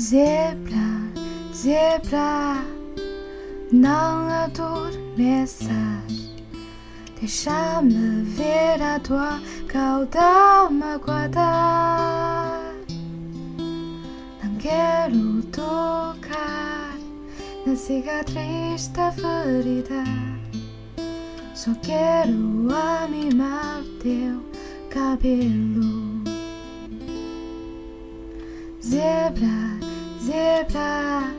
Zebra, zebra, não adormeças. Deixa-me ver a tua cauda. Não quero tocar na cicatriz da ferida. Só quero animar teu cabelo. Zebra, zebra,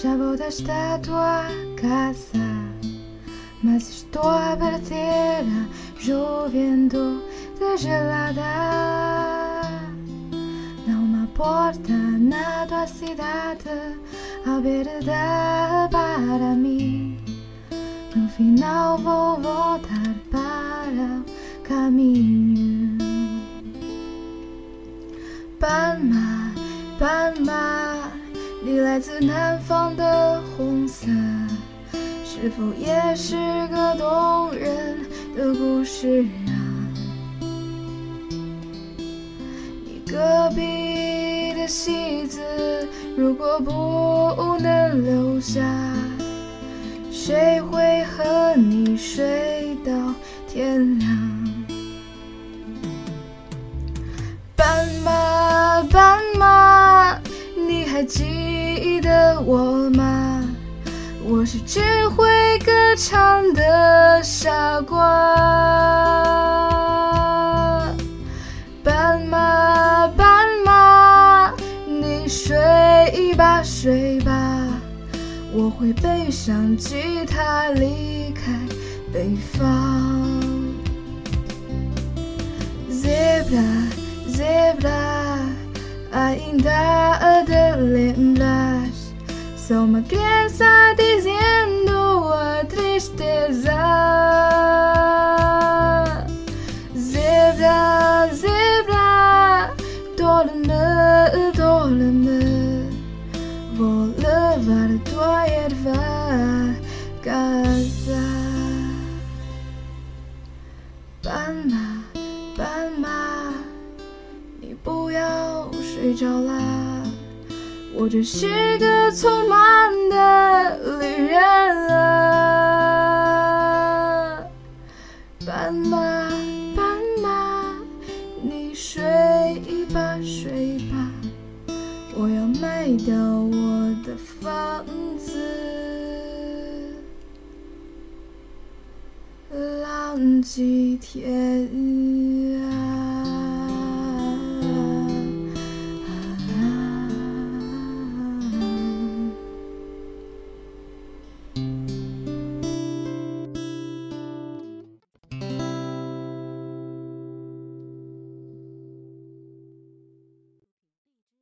já voltaste à tua casa. Mas estou à barteira, chovendo de gelada. Importa na tua cidade aberta para mim. No final vou voltar para o caminho. Palma, palma，你来自南方的红色，是否也是个动人的故事啊？你隔壁的戏子，如果不能留下，谁会和你睡到天亮？斑马，斑马，你还记得我吗？我是只会歌唱的傻瓜。睡吧，我会背上吉他离开北方。Zebra。Zebra, ainda a de lembras? Só uma criança 斑马，斑马你不要睡着啦，我只是个匆忙的旅人啊。斑马，斑马，你睡吧睡吧，我要卖掉我的房子。几天